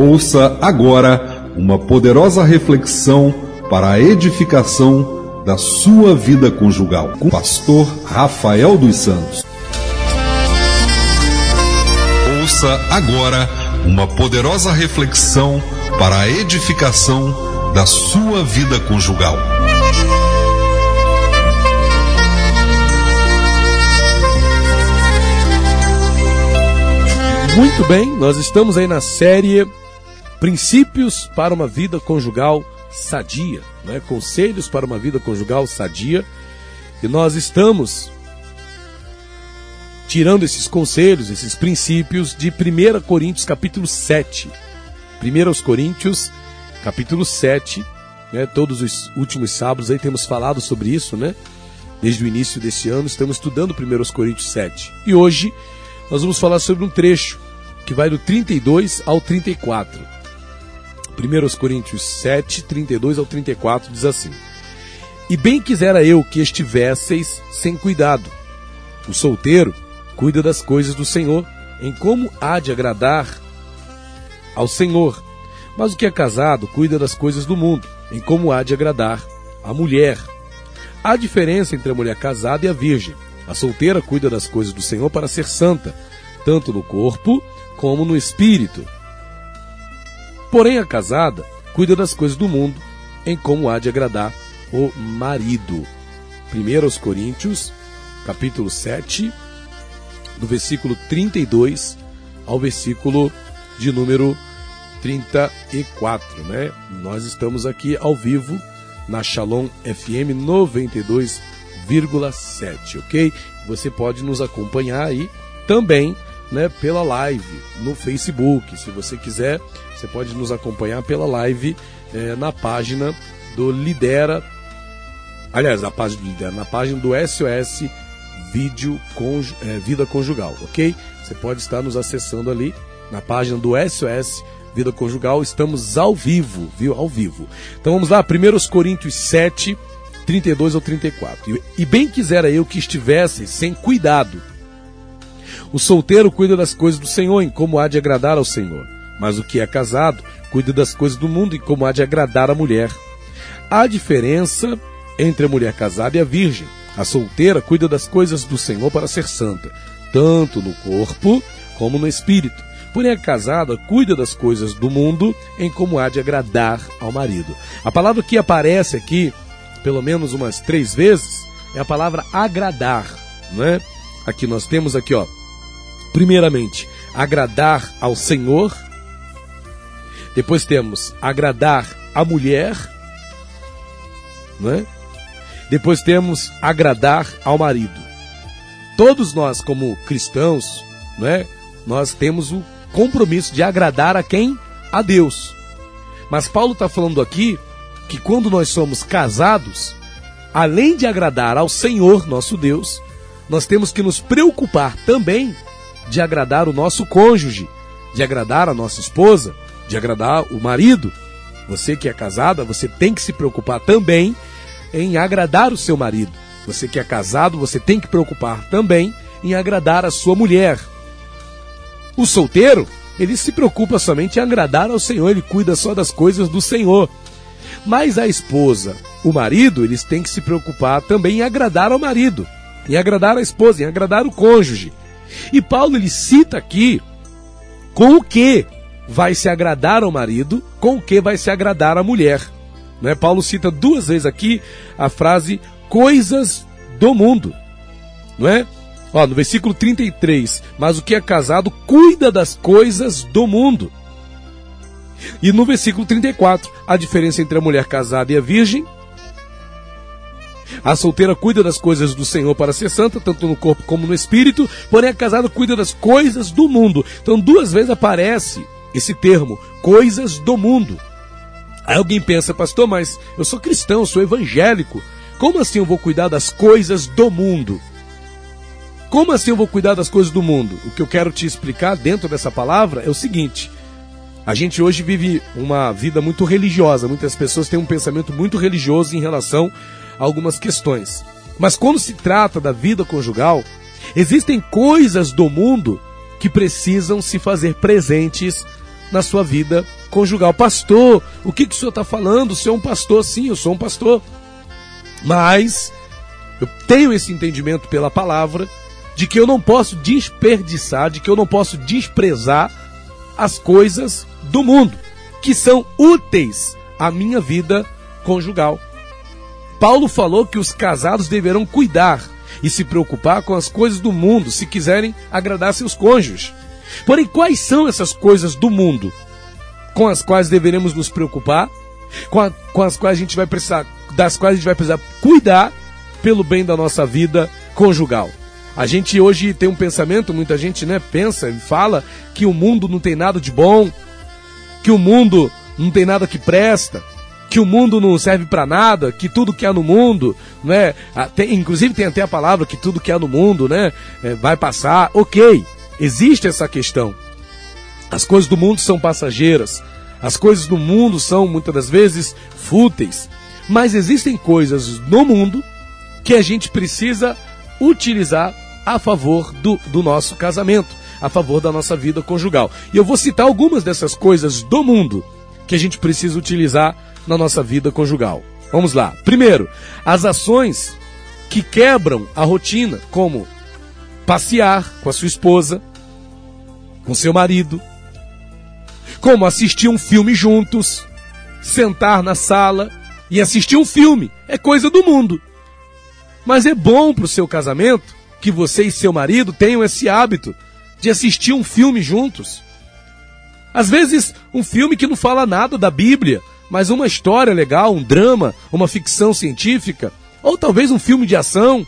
Ouça agora uma poderosa reflexão para a edificação da sua vida conjugal com o pastor Rafael dos Santos. Ouça agora uma poderosa reflexão para a edificação da sua vida conjugal. Muito bem, nós estamos aí na série Princípios para uma vida conjugal sadia, né? Conselhos para uma vida conjugal sadia. E nós estamos tirando esses conselhos, esses princípios de 1 Coríntios capítulo 7. 1 Coríntios capítulo 7, né? Todos os últimos sábados aí temos falado sobre isso, né? Desde o início desse ano estamos estudando 1 Coríntios 7. E hoje nós vamos falar sobre um trecho que vai do 32 ao 34. 1 Coríntios 7, 32 ao 34 diz assim: E bem quisera eu que estivesseis sem cuidado. O solteiro cuida das coisas do Senhor, em como há de agradar ao Senhor. Mas o que é casado cuida das coisas do mundo, em como há de agradar a mulher. Há diferença entre a mulher casada e a virgem. A solteira cuida das coisas do Senhor para ser santa, tanto no corpo como no espírito. Porém, a casada cuida das coisas do mundo, em como há de agradar o marido. 1 Coríntios, capítulo 7, do versículo 32 ao versículo de número 34, né? Nós estamos aqui ao vivo na Shalom FM 92,7, ok? Você pode nos acompanhar aí também né, pela live no Facebook. Se você quiser, você pode nos acompanhar pela live é, na página do Lidera. Aliás, na página do Lidera, na página do SOS Vídeo Conj, é, Vida Conjugal, ok? Você pode estar nos acessando ali na página do SOS Vida Conjugal. Estamos ao vivo, viu? Ao vivo. Então vamos lá, 1 Coríntios 7, 32 ao 34. E bem quisera eu que estivesse sem cuidado o solteiro cuida das coisas do Senhor, em como há de agradar ao Senhor. Mas o que é casado cuida das coisas do mundo, em como há de agradar a mulher. Há diferença entre a mulher casada e a virgem. A solteira cuida das coisas do Senhor para ser santa, tanto no corpo como no espírito. Porém, a casada cuida das coisas do mundo em como há de agradar ao marido. A palavra que aparece aqui, pelo menos umas três vezes, é a palavra agradar, não é? Aqui nós temos aqui, ó, primeiramente, agradar ao Senhor. Depois temos agradar a mulher, né? Depois temos agradar ao marido. Todos nós, como cristãos, né? Nós temos o compromisso de agradar a quem? A Deus. Mas Paulo está falando aqui que quando nós somos casados, além de agradar ao Senhor nosso Deus, nós temos que nos preocupar também de agradar o nosso cônjuge, de agradar a nossa esposa, de agradar o marido. Você que é casada, você tem que se preocupar também em agradar o seu marido. Você que é casado, você tem que preocupar também em agradar a sua mulher. O solteiro, ele se preocupa somente em agradar ao Senhor, ele cuida só das coisas do Senhor. Mas a esposa, o marido, eles têm que se preocupar também em agradar ao marido, em agradar a esposa, em agradar o cônjuge. E Paulo ele cita aqui com o que vai se agradar ao marido, com o que vai se agradar à mulher. Né? Paulo cita duas vezes aqui a frase coisas do mundo. Não é? Ó, no versículo 33, mas o que é casado cuida das coisas do mundo. E no versículo 34, a diferença entre a mulher casada e a virgem a solteira cuida das coisas do Senhor para ser santa, tanto no corpo como no espírito, porém a casada cuida das coisas do mundo. Então, duas vezes aparece esse termo, coisas do mundo. Aí alguém pensa, pastor, mas eu sou cristão, eu sou evangélico. Como assim eu vou cuidar das coisas do mundo? Como assim eu vou cuidar das coisas do mundo? O que eu quero te explicar dentro dessa palavra é o seguinte: a gente hoje vive uma vida muito religiosa, muitas pessoas têm um pensamento muito religioso em relação algumas questões. Mas quando se trata da vida conjugal, existem coisas do mundo que precisam se fazer presentes na sua vida conjugal. Pastor, o que, que o senhor está falando? O senhor é um pastor? Sim, eu sou um pastor. Mas eu tenho esse entendimento pela palavra de que eu não posso desperdiçar, de que eu não posso desprezar as coisas do mundo que são úteis à minha vida conjugal. Paulo falou que os casados deverão cuidar e se preocupar com as coisas do mundo se quiserem agradar seus cônjuges. Porém, quais são essas coisas do mundo com as quais deveremos nos preocupar, com, a, com as quais a gente vai precisar, das quais a gente vai precisar cuidar pelo bem da nossa vida conjugal? A gente hoje tem um pensamento, muita gente né, pensa e fala que o mundo não tem nada de bom, que o mundo não tem nada que presta, que o mundo não serve para nada, que tudo que há no mundo, né? Tem, inclusive tem até a palavra que tudo que há no mundo, né? É, vai passar. Ok, existe essa questão. As coisas do mundo são passageiras. As coisas do mundo são muitas das vezes fúteis. Mas existem coisas no mundo que a gente precisa utilizar a favor do, do nosso casamento, a favor da nossa vida conjugal. E eu vou citar algumas dessas coisas do mundo que a gente precisa utilizar na nossa vida conjugal. Vamos lá. Primeiro, as ações que quebram a rotina, como passear com a sua esposa, com seu marido, como assistir um filme juntos, sentar na sala e assistir um filme. É coisa do mundo. Mas é bom para o seu casamento que você e seu marido tenham esse hábito de assistir um filme juntos. Às vezes, um filme que não fala nada da Bíblia, mas uma história legal, um drama, uma ficção científica, ou talvez um filme de ação.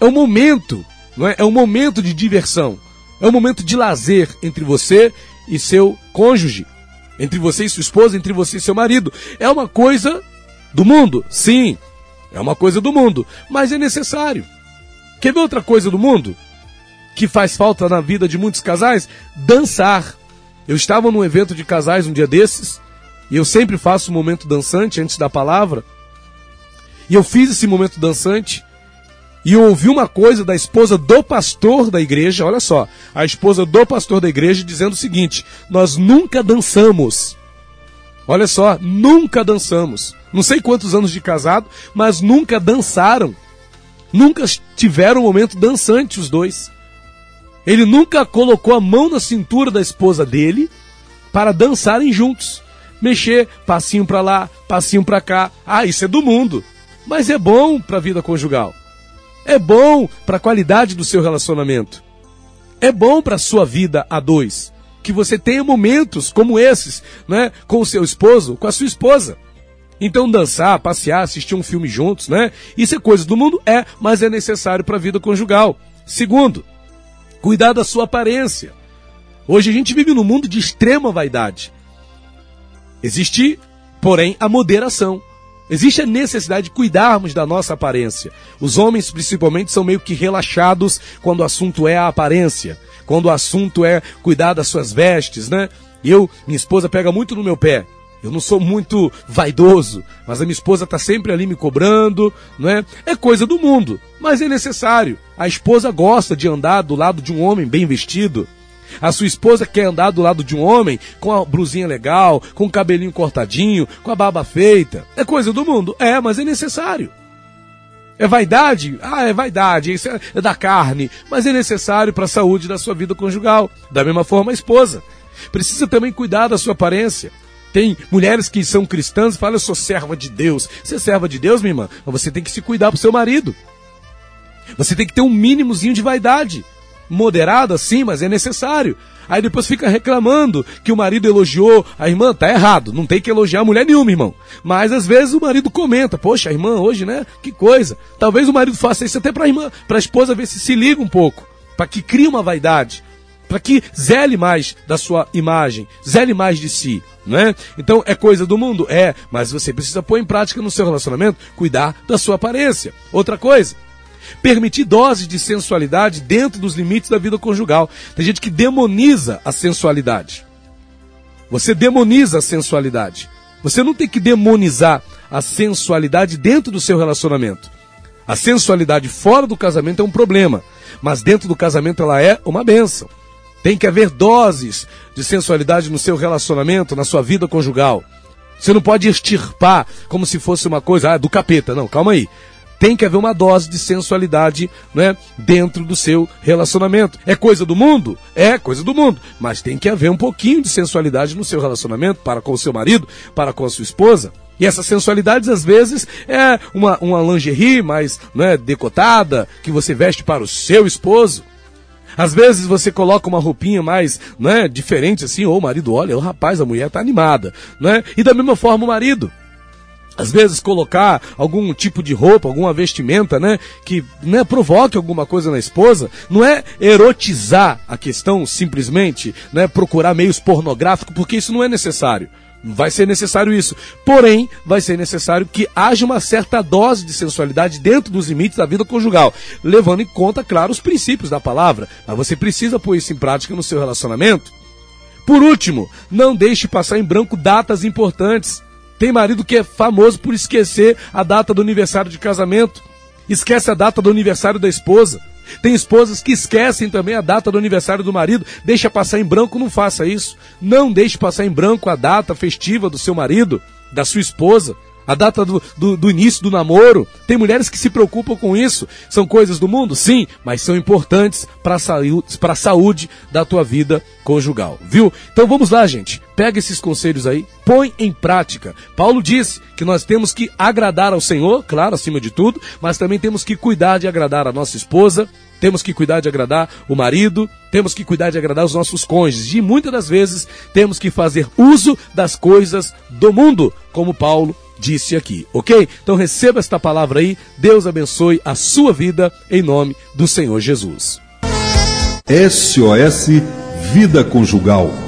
É um momento, não é? É um momento de diversão. É um momento de lazer entre você e seu cônjuge, entre você e sua esposa, entre você e seu marido. É uma coisa do mundo, sim. É uma coisa do mundo, mas é necessário. Quer ver outra coisa do mundo? Que faz falta na vida de muitos casais? Dançar. Eu estava num evento de casais um dia desses, e eu sempre faço um momento dançante antes da palavra. E eu fiz esse momento dançante, e eu ouvi uma coisa da esposa do pastor da igreja, olha só, a esposa do pastor da igreja dizendo o seguinte: Nós nunca dançamos. Olha só, nunca dançamos. Não sei quantos anos de casado, mas nunca dançaram. Nunca tiveram um momento dançante os dois. Ele nunca colocou a mão na cintura da esposa dele para dançarem juntos. Mexer, passinho para lá, passinho para cá. Ah, isso é do mundo. Mas é bom para a vida conjugal. É bom para a qualidade do seu relacionamento. É bom para a sua vida a dois. Que você tenha momentos como esses, né? Com o seu esposo, com a sua esposa. Então dançar, passear, assistir um filme juntos, né? Isso é coisa do mundo? É, mas é necessário para a vida conjugal. Segundo, Cuidar da sua aparência. Hoje a gente vive num mundo de extrema vaidade. Existe, porém, a moderação. Existe a necessidade de cuidarmos da nossa aparência. Os homens, principalmente, são meio que relaxados quando o assunto é a aparência, quando o assunto é cuidar das suas vestes, né? Eu, minha esposa pega muito no meu pé. Eu não sou muito vaidoso, mas a minha esposa está sempre ali me cobrando, não é? É coisa do mundo, mas é necessário. A esposa gosta de andar do lado de um homem bem vestido. A sua esposa quer andar do lado de um homem com a blusinha legal, com o cabelinho cortadinho, com a barba feita. É coisa do mundo? É, mas é necessário. É vaidade? Ah, é vaidade, isso é, é da carne, mas é necessário para a saúde da sua vida conjugal. Da mesma forma, a esposa. Precisa também cuidar da sua aparência. Tem mulheres que são cristãs e falam, eu sou serva de Deus. Você é serva de Deus, minha irmã? Mas você tem que se cuidar pro seu marido. Você tem que ter um mínimozinho de vaidade. Moderada, sim, mas é necessário. Aí depois fica reclamando que o marido elogiou a irmã, tá errado, não tem que elogiar a mulher nenhuma, irmão. Mas às vezes o marido comenta, poxa, irmã hoje, né? Que coisa. Talvez o marido faça isso até pra irmã, pra esposa ver se se liga um pouco, para que crie uma vaidade para que zele mais da sua imagem, zele mais de si, né? Então é coisa do mundo, é, mas você precisa pôr em prática no seu relacionamento, cuidar da sua aparência. Outra coisa, permitir doses de sensualidade dentro dos limites da vida conjugal. Tem gente que demoniza a sensualidade. Você demoniza a sensualidade. Você não tem que demonizar a sensualidade dentro do seu relacionamento. A sensualidade fora do casamento é um problema, mas dentro do casamento ela é uma benção. Tem que haver doses de sensualidade no seu relacionamento, na sua vida conjugal. Você não pode extirpar como se fosse uma coisa ah, do capeta. Não, calma aí. Tem que haver uma dose de sensualidade né, dentro do seu relacionamento. É coisa do mundo? É coisa do mundo. Mas tem que haver um pouquinho de sensualidade no seu relacionamento para com o seu marido, para com a sua esposa. E essas sensualidades, às vezes, é uma, uma lingerie mais né, decotada, que você veste para o seu esposo. Às vezes você coloca uma roupinha mais, né, diferente assim, ou o marido olha, o rapaz, a mulher tá animada, né? E da mesma forma o marido. Às vezes colocar algum tipo de roupa, alguma vestimenta, né, que né, provoque alguma coisa na esposa, não é erotizar a questão simplesmente, né, procurar meios pornográficos, porque isso não é necessário. Vai ser necessário isso. Porém, vai ser necessário que haja uma certa dose de sensualidade dentro dos limites da vida conjugal, levando em conta, claro, os princípios da palavra. Mas você precisa pôr isso em prática no seu relacionamento. Por último, não deixe passar em branco datas importantes. Tem marido que é famoso por esquecer a data do aniversário de casamento, esquece a data do aniversário da esposa. Tem esposas que esquecem também a data do aniversário do marido, deixa passar em branco, não faça isso. Não deixe passar em branco a data festiva do seu marido, da sua esposa a data do, do, do, início do namoro. Tem mulheres que se preocupam com isso. São coisas do mundo? Sim, mas são importantes para a saúde da tua vida conjugal, viu? Então vamos lá, gente. Pega esses conselhos aí, põe em prática. Paulo disse que nós temos que agradar ao Senhor, claro, acima de tudo, mas também temos que cuidar de agradar a nossa esposa, temos que cuidar de agradar o marido, temos que cuidar de agradar os nossos cônjuges. E muitas das vezes temos que fazer uso das coisas do mundo, como Paulo disse aqui, ok? Então receba esta palavra aí, Deus abençoe a sua vida em nome do Senhor Jesus. SOS Vida Conjugal